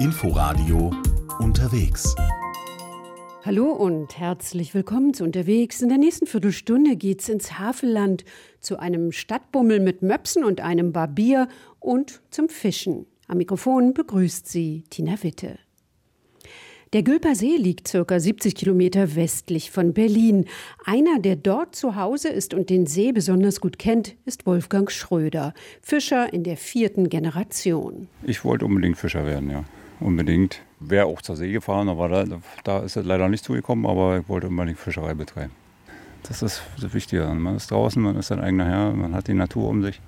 Inforadio unterwegs. Hallo und herzlich willkommen zu Unterwegs. In der nächsten Viertelstunde geht's ins Havelland zu einem Stadtbummel mit Möpsen und einem Barbier und zum Fischen. Am Mikrofon begrüßt sie Tina Witte. Der Gülper See liegt circa 70 Kilometer westlich von Berlin. Einer, der dort zu Hause ist und den See besonders gut kennt, ist Wolfgang Schröder, Fischer in der vierten Generation. Ich wollte unbedingt Fischer werden, ja. Unbedingt. Wäre auch zur See gefahren, aber da, da ist es leider nicht zugekommen, aber ich wollte unbedingt Fischerei betreiben. Das ist das Wichtige. Man ist draußen, man ist sein eigener Herr, man hat die Natur um sich.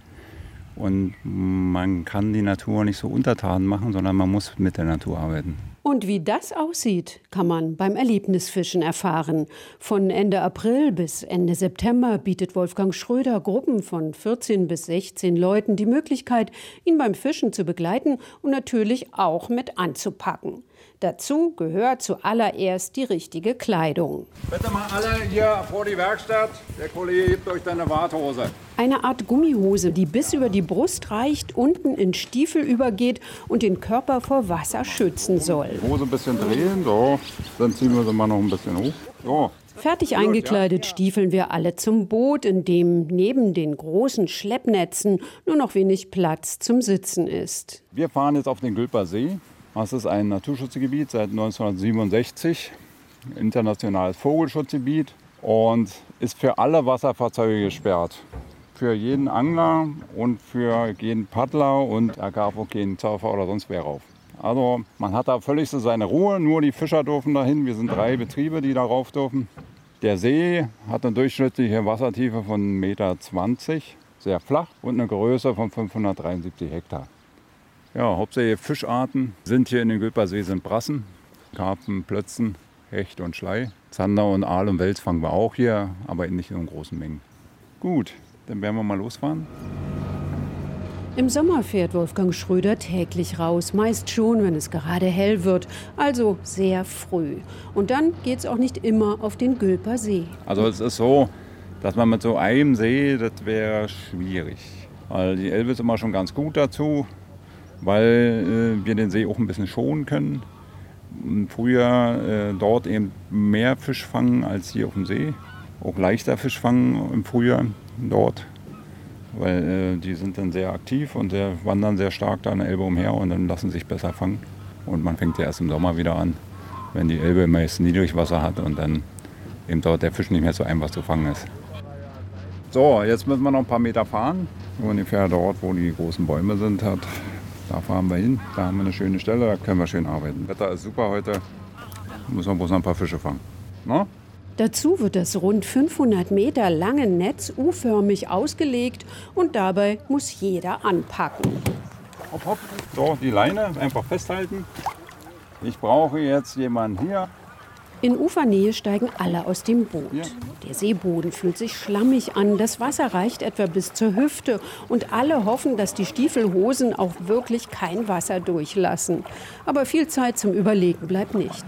Und man kann die Natur nicht so untertan machen, sondern man muss mit der Natur arbeiten. Und wie das aussieht, kann man beim Erlebnisfischen erfahren. Von Ende April bis Ende September bietet Wolfgang Schröder Gruppen von 14 bis 16 Leuten die Möglichkeit, ihn beim Fischen zu begleiten und natürlich auch mit anzupacken. Dazu gehört zuallererst die richtige Kleidung. Bitte mal alle hier vor die Werkstatt. Der Kollege gibt euch deine Warthose. Eine Art Gummihose, die bis über die Brust reicht, unten in Stiefel übergeht und den Körper vor Wasser schützen soll. Die Hose ein bisschen drehen, so. Dann ziehen wir sie mal noch ein bisschen hoch. So. Fertig eingekleidet stiefeln wir alle zum Boot, in dem neben den großen Schleppnetzen nur noch wenig Platz zum Sitzen ist. Wir fahren jetzt auf den Gülper See. Das ist ein Naturschutzgebiet seit 1967, internationales Vogelschutzgebiet und ist für alle Wasserfahrzeuge gesperrt. Für jeden Angler und für jeden Paddler und er gab auch keinen Surfer oder sonst wer rauf. Also man hat da völlig so seine Ruhe, nur die Fischer dürfen dahin. Wir sind drei Betriebe, die darauf dürfen. Der See hat eine durchschnittliche Wassertiefe von 1,20 Meter, sehr flach und eine Größe von 573 Hektar. Ja, hauptsächlich Fischarten sind hier in den Gülpersee sind Brassen, Karpfen, Plötzen, Hecht und Schlei. Zander und Aal und Wels fangen wir auch hier, aber nicht in großen Mengen. Gut, dann werden wir mal losfahren. Im Sommer fährt Wolfgang Schröder täglich raus, meist schon, wenn es gerade hell wird, also sehr früh. Und dann geht es auch nicht immer auf den Gülper See. Also es ist so, dass man mit so einem See, das wäre schwierig. Weil die Elbe ist immer schon ganz gut dazu weil äh, wir den See auch ein bisschen schonen können. Früher äh, dort eben mehr Fisch fangen als hier auf dem See. Auch leichter Fisch fangen im Frühjahr dort, weil äh, die sind dann sehr aktiv und sehr, wandern sehr stark da in der Elbe umher und dann lassen sich besser fangen. Und man fängt ja erst im Sommer wieder an, wenn die Elbe meist Niedrigwasser hat und dann eben dort der Fisch nicht mehr so einfach zu fangen ist. So, jetzt müssen wir noch ein paar Meter fahren. Ungefähr dort, wo die großen Bäume sind, hat da fahren wir hin, da haben wir eine schöne Stelle, da können wir schön arbeiten. Wetter ist super heute, muss man bloß noch ein paar Fische fangen. No? Dazu wird das rund 500 Meter lange Netz U-förmig ausgelegt und dabei muss jeder anpacken. Hopp, hopp. So, die Leine einfach festhalten. Ich brauche jetzt jemanden hier, in Ufernähe steigen alle aus dem Boot. Der Seeboden fühlt sich schlammig an, das Wasser reicht etwa bis zur Hüfte und alle hoffen, dass die Stiefelhosen auch wirklich kein Wasser durchlassen. Aber viel Zeit zum Überlegen bleibt nicht.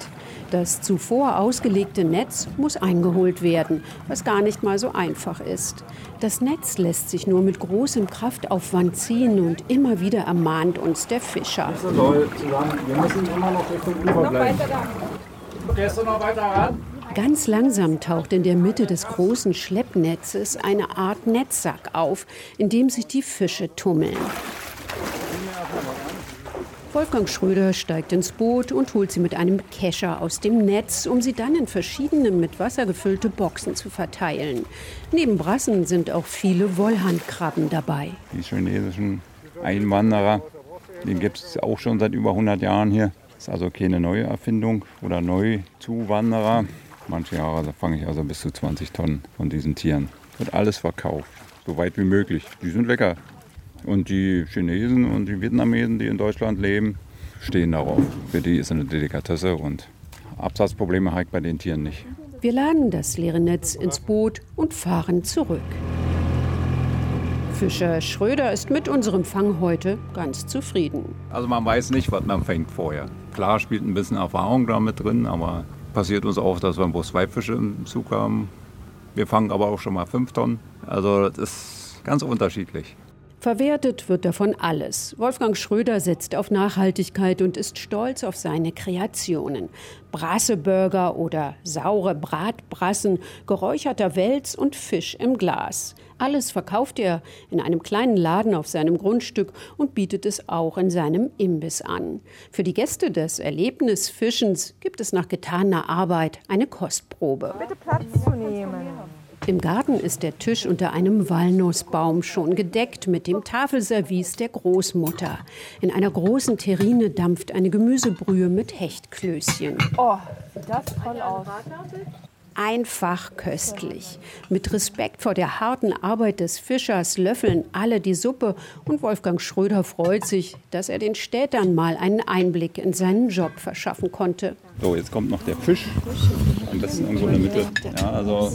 Das zuvor ausgelegte Netz muss eingeholt werden, was gar nicht mal so einfach ist. Das Netz lässt sich nur mit großem Kraftaufwand ziehen und immer wieder ermahnt uns der Fischer. Das ist toll zusammen. Wir müssen immer noch Richtung Ufer bleiben. Gehst du noch weiter ran? Ganz langsam taucht in der Mitte des großen Schleppnetzes eine Art Netzsack auf, in dem sich die Fische tummeln. Wolfgang Schröder steigt ins Boot und holt sie mit einem Kescher aus dem Netz, um sie dann in verschiedene mit Wasser gefüllte Boxen zu verteilen. Neben Brassen sind auch viele Wollhandkrabben dabei. Die chinesischen Einwanderer, den gibt es auch schon seit über 100 Jahren hier. Das ist also keine neue Erfindung oder Neuzuwanderer. Manche Jahre fange ich also bis zu 20 Tonnen von diesen Tieren. Wird alles verkauft, so weit wie möglich. Die sind lecker. Und die Chinesen und die Vietnamesen, die in Deutschland leben, stehen darauf. Für die ist es eine Delikatesse und Absatzprobleme habe ich bei den Tieren nicht. Wir laden das leere Netz ins Boot und fahren zurück. Fischer Schröder ist mit unserem Fang heute ganz zufrieden. Also man weiß nicht, was man fängt vorher. Klar spielt ein bisschen Erfahrung damit drin, aber passiert uns auch, dass wir bloß zwei Fische im Zug haben. Wir fangen aber auch schon mal fünf Tonnen. Also das ist ganz unterschiedlich. Verwertet wird davon alles. Wolfgang Schröder setzt auf Nachhaltigkeit und ist stolz auf seine Kreationen. Brasseburger oder saure Bratbrassen, geräucherter Wels und Fisch im Glas. Alles verkauft er in einem kleinen Laden auf seinem Grundstück und bietet es auch in seinem Imbiss an. Für die Gäste des Erlebnisfischens gibt es nach getaner Arbeit eine Kostprobe. Bitte Platz zu nehmen. Im Garten ist der Tisch unter einem Walnussbaum schon gedeckt mit dem Tafelservice der Großmutter. In einer großen Terrine dampft eine Gemüsebrühe mit Hechtklößchen. Oh, sieht das toll aus einfach köstlich. Mit Respekt vor der harten Arbeit des Fischers löffeln alle die Suppe und Wolfgang Schröder freut sich, dass er den Städtern mal einen Einblick in seinen Job verschaffen konnte. So, jetzt kommt noch der Fisch das ist irgendwo in der Mitte. Ja, also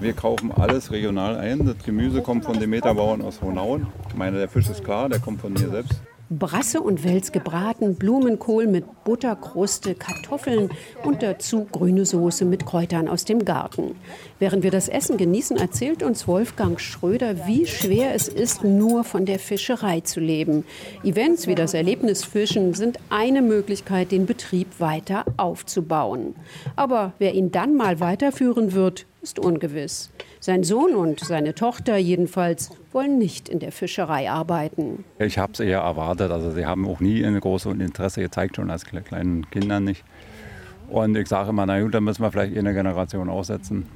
wir kaufen alles regional ein. Das Gemüse kommt von Demeter Bauern aus Hohnauen. Ich meine, der Fisch ist klar, der kommt von mir selbst. Brasse und Wels gebraten, Blumenkohl mit Butterkruste, Kartoffeln und dazu grüne Soße mit Kräutern aus dem Garten. Während wir das Essen genießen, erzählt uns Wolfgang Schröder, wie schwer es ist, nur von der Fischerei zu leben. Events wie das Erlebnisfischen sind eine Möglichkeit, den Betrieb weiter aufzubauen. Aber wer ihn dann mal weiterführen wird, ist ungewiss. Sein Sohn und seine Tochter jedenfalls wollen nicht in der Fischerei arbeiten. Ich habe es eher erwartet. Also sie haben auch nie ein großes Interesse gezeigt, schon als kleinen Kindern nicht. Und ich sage immer, na gut, dann müssen wir vielleicht eine Generation aussetzen.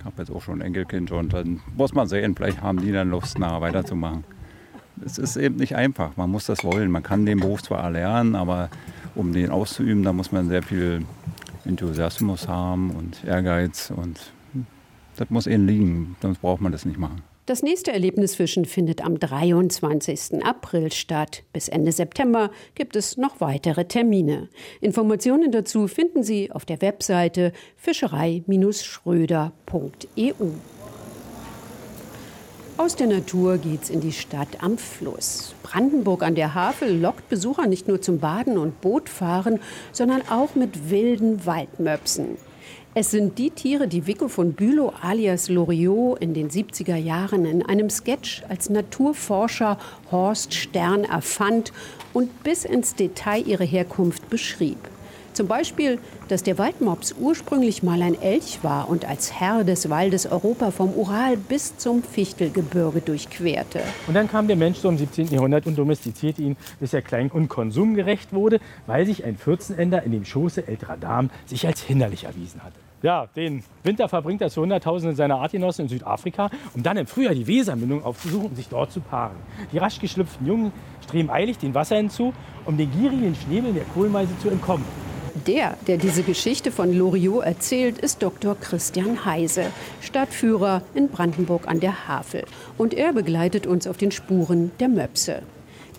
Ich habe jetzt auch schon ein Enkelkind und dann muss man sehen, vielleicht haben die dann Lust, nachher weiterzumachen. Es ist eben nicht einfach, man muss das wollen. Man kann den Beruf zwar erlernen, aber um den auszuüben, da muss man sehr viel Enthusiasmus haben und Ehrgeiz und das muss ihnen liegen, sonst braucht man das nicht machen. Das nächste Erlebnisfischen findet am 23. April statt. Bis Ende September gibt es noch weitere Termine. Informationen dazu finden Sie auf der Webseite fischerei-schröder.eu. Aus der Natur geht's in die Stadt am Fluss. Brandenburg an der Havel lockt Besucher nicht nur zum Baden und Bootfahren, sondern auch mit wilden Waldmöpsen. Es sind die Tiere, die Vico von Bülow alias Loriot in den 70er Jahren in einem Sketch als Naturforscher Horst Stern erfand und bis ins Detail ihre Herkunft beschrieb. Zum Beispiel, dass der Waldmops ursprünglich mal ein Elch war und als Herr des Waldes Europa vom Ural bis zum Fichtelgebirge durchquerte. Und dann kam der Mensch so im 17. Jahrhundert und domestizierte ihn, bis er klein- und konsumgerecht wurde, weil sich ein Vierzenender in dem Schoße älterer Damen sich als hinderlich erwiesen hatte. Ja, den Winter verbringt er zu Hunderttausenden seiner Artgenossen in Südafrika, um dann im Frühjahr die Wesermündung aufzusuchen und sich dort zu paaren. Die rasch geschlüpften Jungen streben eilig den Wasser hinzu, um den gierigen Schnäbeln der Kohlmeise zu entkommen. Der, der diese Geschichte von Loriot erzählt, ist Dr. Christian Heise, Stadtführer in Brandenburg an der Havel. Und er begleitet uns auf den Spuren der Möpse.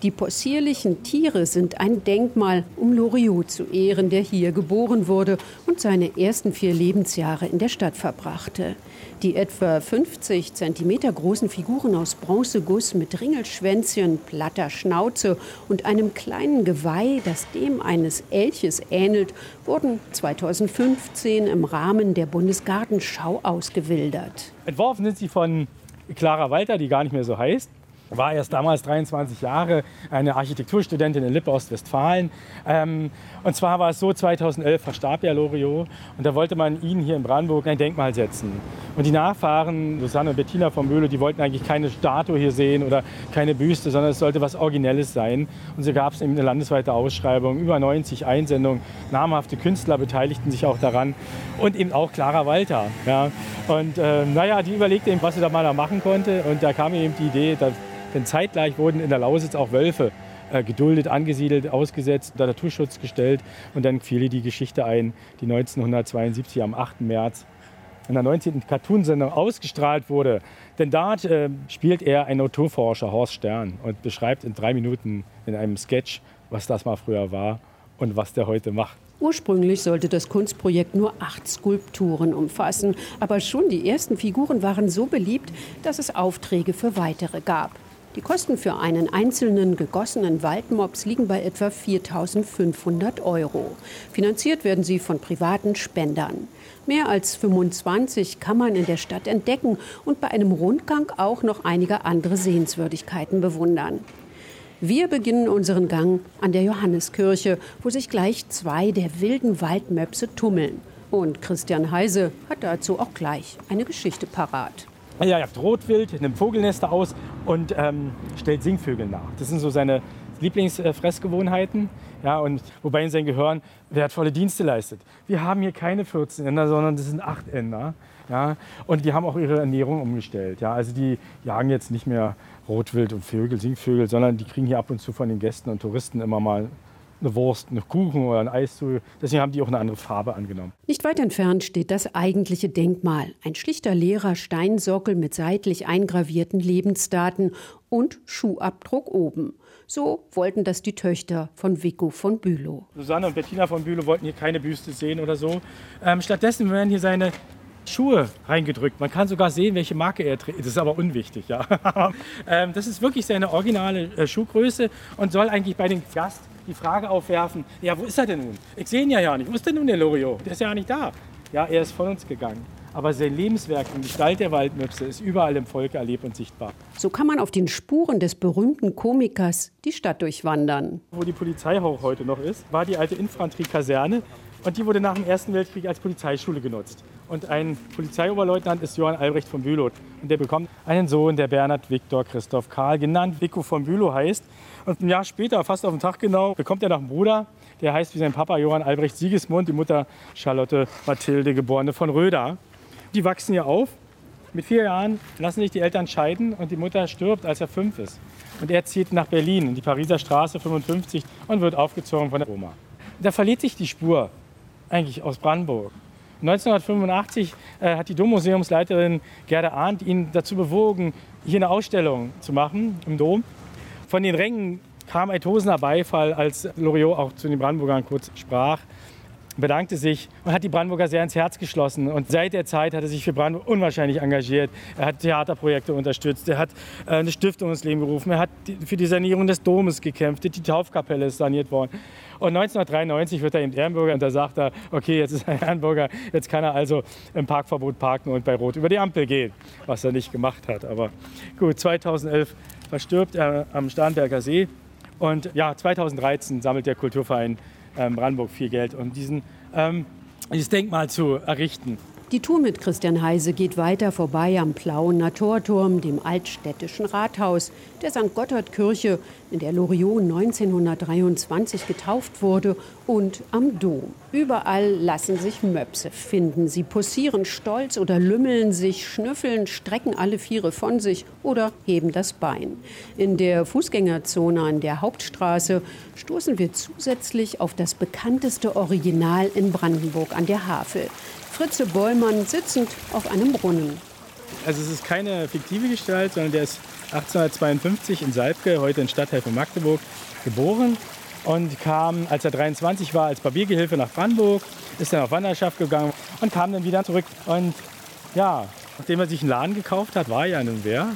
Die possierlichen Tiere sind ein Denkmal, um Loriot zu ehren, der hier geboren wurde und seine ersten vier Lebensjahre in der Stadt verbrachte. Die etwa 50 Zentimeter großen Figuren aus Bronzeguss mit Ringelschwänzchen, platter Schnauze und einem kleinen Geweih, das dem eines Elches ähnelt, wurden 2015 im Rahmen der Bundesgartenschau ausgewildert. Entworfen sind sie von Clara Walter, die gar nicht mehr so heißt war erst damals 23 Jahre, eine Architekturstudentin in Lippe, Ostwestfalen. Ähm, und zwar war es so, 2011 verstarb ja Loriot und da wollte man ihnen hier in Brandenburg ein Denkmal setzen. Und die Nachfahren, Susanne und Bettina von Möhle, die wollten eigentlich keine Statue hier sehen oder keine Büste, sondern es sollte was Originelles sein. Und so gab es eben eine landesweite Ausschreibung, über 90 Einsendungen, namhafte Künstler beteiligten sich auch daran und eben auch Clara Walter. Ja. Und äh, naja, die überlegte eben, was sie da mal da machen konnte und da kam eben die Idee, dass denn zeitgleich wurden in der Lausitz auch Wölfe äh, geduldet, angesiedelt, ausgesetzt, unter Naturschutz gestellt. Und dann fiel die Geschichte ein, die 1972 am 8. März in der 19. Cartoonsendung ausgestrahlt wurde. Denn dort äh, spielt er einen Naturforscher, Horst Stern, und beschreibt in drei Minuten in einem Sketch, was das mal früher war und was der heute macht. Ursprünglich sollte das Kunstprojekt nur acht Skulpturen umfassen, aber schon die ersten Figuren waren so beliebt, dass es Aufträge für weitere gab. Die Kosten für einen einzelnen gegossenen Waldmops liegen bei etwa 4.500 Euro. Finanziert werden sie von privaten Spendern. Mehr als 25 kann man in der Stadt entdecken und bei einem Rundgang auch noch einige andere Sehenswürdigkeiten bewundern. Wir beginnen unseren Gang an der Johanneskirche, wo sich gleich zwei der wilden Waldmöpse tummeln. Und Christian Heise hat dazu auch gleich eine Geschichte parat. Er jagt Rotwild, nimmt Vogelnester aus und ähm, stellt Singvögel nach. Das sind so seine Lieblingsfressgewohnheiten. Ja, und wobei in seinem Gehirn wertvolle Dienste leistet. Wir haben hier keine 14 Änder, sondern das sind 8 Änder. Ja, und die haben auch ihre Ernährung umgestellt. Ja, also die jagen jetzt nicht mehr Rotwild und Vögel, Singvögel, sondern die kriegen hier ab und zu von den Gästen und Touristen immer mal eine Wurst, eine Kuchen oder ein Eis zu. Deswegen haben die auch eine andere Farbe angenommen. Nicht weit entfernt steht das eigentliche Denkmal. Ein schlichter leerer Steinsockel mit seitlich eingravierten Lebensdaten und Schuhabdruck oben. So wollten das die Töchter von Vico von Bülow. Susanne und Bettina von Bülow wollten hier keine Büste sehen oder so. Ähm, stattdessen werden hier seine Schuhe reingedrückt. Man kann sogar sehen, welche Marke er trägt. Das ist aber unwichtig, ja. ähm, das ist wirklich seine originale äh, Schuhgröße und soll eigentlich bei den Gast die Frage aufwerfen, ja, wo ist er denn nun? Ich sehe ihn ja ja nicht. Wo ist denn nun der Loriot? Der ist ja nicht da. Ja, er ist von uns gegangen. Aber sein Lebenswerk in Gestalt der Waldmöpse ist überall im Volk erlebt und sichtbar. So kann man auf den Spuren des berühmten Komikers die Stadt durchwandern. Wo die Polizei auch heute noch ist, war die alte Infanteriekaserne. Und die wurde nach dem Ersten Weltkrieg als Polizeischule genutzt. Und ein Polizeioberleutnant ist Johann Albrecht von Bülow. Und der bekommt einen Sohn, der Bernhard Viktor Christoph Karl, genannt Vico von Bülow heißt. Und ein Jahr später, fast auf den Tag genau, bekommt er noch einen Bruder, der heißt wie sein Papa Johann Albrecht Sigismund, die Mutter Charlotte Mathilde, geborene von Röder. Die wachsen hier auf. Mit vier Jahren lassen sich die Eltern scheiden und die Mutter stirbt, als er fünf ist. Und er zieht nach Berlin in die Pariser Straße 55 und wird aufgezogen von der Oma. Da verliert sich die Spur eigentlich aus Brandenburg. 1985 äh, hat die Dommuseumsleiterin Gerda Arndt ihn dazu bewogen, hier eine Ausstellung zu machen im Dom. Von den Rängen kam ein tosender Beifall, als Loriot auch zu den Brandenburgern kurz sprach bedankte sich und hat die Brandenburger sehr ins Herz geschlossen. Und seit der Zeit hat er sich für Brandenburg unwahrscheinlich engagiert. Er hat Theaterprojekte unterstützt, er hat äh, eine Stiftung ins Leben gerufen, er hat für die Sanierung des Domes gekämpft, die Taufkapelle ist saniert worden. Und 1993 wird er eben Ehrenbürger und da sagt er, okay, jetzt ist er Ehrenbürger, jetzt kann er also im Parkverbot parken und bei Rot über die Ampel gehen, was er nicht gemacht hat. Aber gut, 2011 verstirbt er am Starnberger See und ja, 2013 sammelt der Kulturverein ähm, Brandenburg viel Geld, um diesen, ähm, dieses Denkmal zu errichten. Die Tour mit Christian Heise geht weiter vorbei am Plauener Torturm, dem altstädtischen Rathaus, der St. Gotthard-Kirche, in der Loriot 1923 getauft wurde, und am Dom. Überall lassen sich Möpse finden. Sie posieren stolz oder lümmeln sich, schnüffeln, strecken alle Viere von sich oder heben das Bein. In der Fußgängerzone an der Hauptstraße stoßen wir zusätzlich auf das bekannteste Original in Brandenburg an der Havel. Fritze Bollmann sitzend auf einem Brunnen. Also es ist keine fiktive Gestalt, sondern der ist 1852 in Salbke, heute in Stadtteil von Magdeburg, geboren und kam, als er 23 war, als Barbiergehilfe nach Brandenburg, ist dann auf Wanderschaft gegangen und kam dann wieder zurück. Und ja, nachdem er sich einen Laden gekauft hat, war er ja nun wer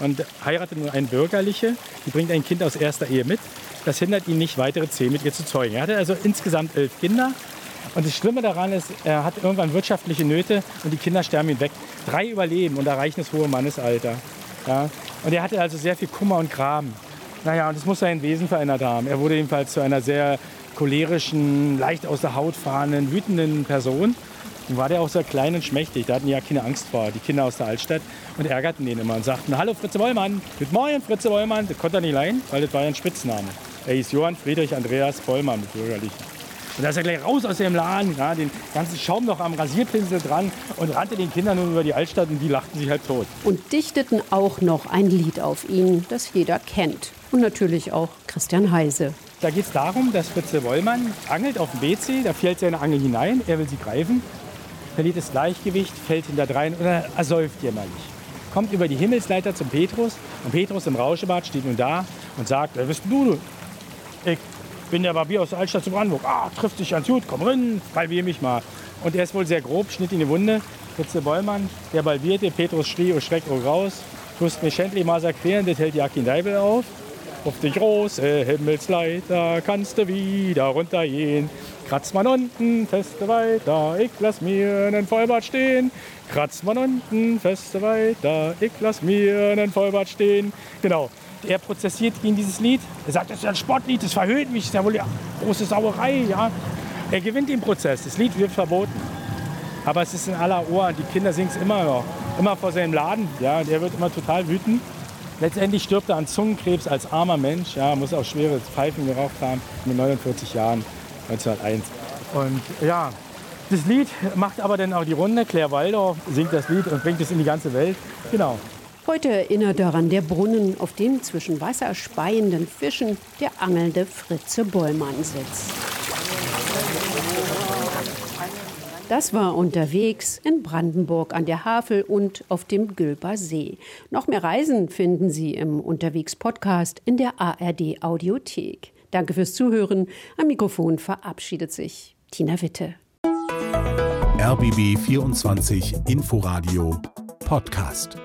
und heiratet nun eine Bürgerliche, die bringt ein Kind aus erster Ehe mit. Das hindert ihn nicht, weitere zehn mit ihr zu zeugen. Er hatte also insgesamt elf Kinder und das Schlimme daran ist, er hat irgendwann wirtschaftliche Nöte und die Kinder sterben ihn weg. Drei überleben und erreichen das hohe Mannesalter. Ja? Und er hatte also sehr viel Kummer und Gram. Naja, und das muss sein Wesen verändert haben. Er wurde jedenfalls zu einer sehr cholerischen, leicht aus der Haut fahrenden, wütenden Person. Und war der auch sehr klein und schmächtig. Da hatten die ja keine Angst vor, die Kinder aus der Altstadt. Und ärgerten den immer und sagten, hallo Fritze Bollmann. Guten Morgen, Fritze Bollmann. Das konnte er nicht leihen, weil das war ja ein Spitzname. Er hieß Johann Friedrich Andreas Bollmann mit bürgerlichen. Und da ist er gleich raus aus dem Laden, ja, den ganzen Schaum noch am Rasierpinsel dran und rannte den Kindern nun über die Altstadt und die lachten sich halt tot. Und dichteten auch noch ein Lied auf ihn, das jeder kennt. Und natürlich auch Christian Heise. Da geht es darum, dass Fritze Wollmann angelt auf dem BC, da fällt seine Angel hinein, er will sie greifen, verliert das Gleichgewicht, fällt hinterdrein und er ersäuft jämmerlich. Kommt über die Himmelsleiter zum Petrus und Petrus im Rauschebad steht nun da und sagt, wer bist du? Ich bin der Barbier aus der Altstadt zu Brandenburg. Ah, trifft sich ganz gut, komm rein, balbier mich mal. Und er ist wohl sehr grob, schnitt in die Wunde. Fritze Bollmann, der balbierte, Petrus schrie, oh Schreck, oh raus. tust mich schändlich massakrieren, das hält Jakin Deibel auf. Auf die große Himmelsleiter kannst du wieder runtergehen. Kratz man unten, feste weiter, ich lass mir nen Vollbart stehen. Kratz man unten, feste weiter, ich lass mir nen Vollbart stehen. Genau, er prozessiert gegen dieses Lied. Er sagt, das ist ein Sportlied, das verhöhnt mich, das ist ja wohl eine große Sauerei. Ja. Er gewinnt den Prozess, das Lied wird verboten. Aber es ist in aller Ohren, die Kinder singen es immer noch, immer vor seinem Laden. Ja. Der wird immer total wütend. Letztendlich stirbt er an Zungenkrebs als armer Mensch, ja, muss auch schwere Pfeifen geraucht haben, mit 49 Jahren, 1901. Und ja, das Lied macht aber dann auch die Runde. Claire Waldorf singt das Lied und bringt es in die ganze Welt. Genau. Heute erinnert daran der Brunnen, auf dem zwischen wasserspeienden Fischen der angelnde Fritze Bollmann sitzt. Das war unterwegs in Brandenburg an der Havel und auf dem Gülper See. Noch mehr Reisen finden Sie im Unterwegs-Podcast in der ARD Audiothek. Danke fürs Zuhören. Am Mikrofon verabschiedet sich Tina Witte. RBB 24 Inforadio Podcast.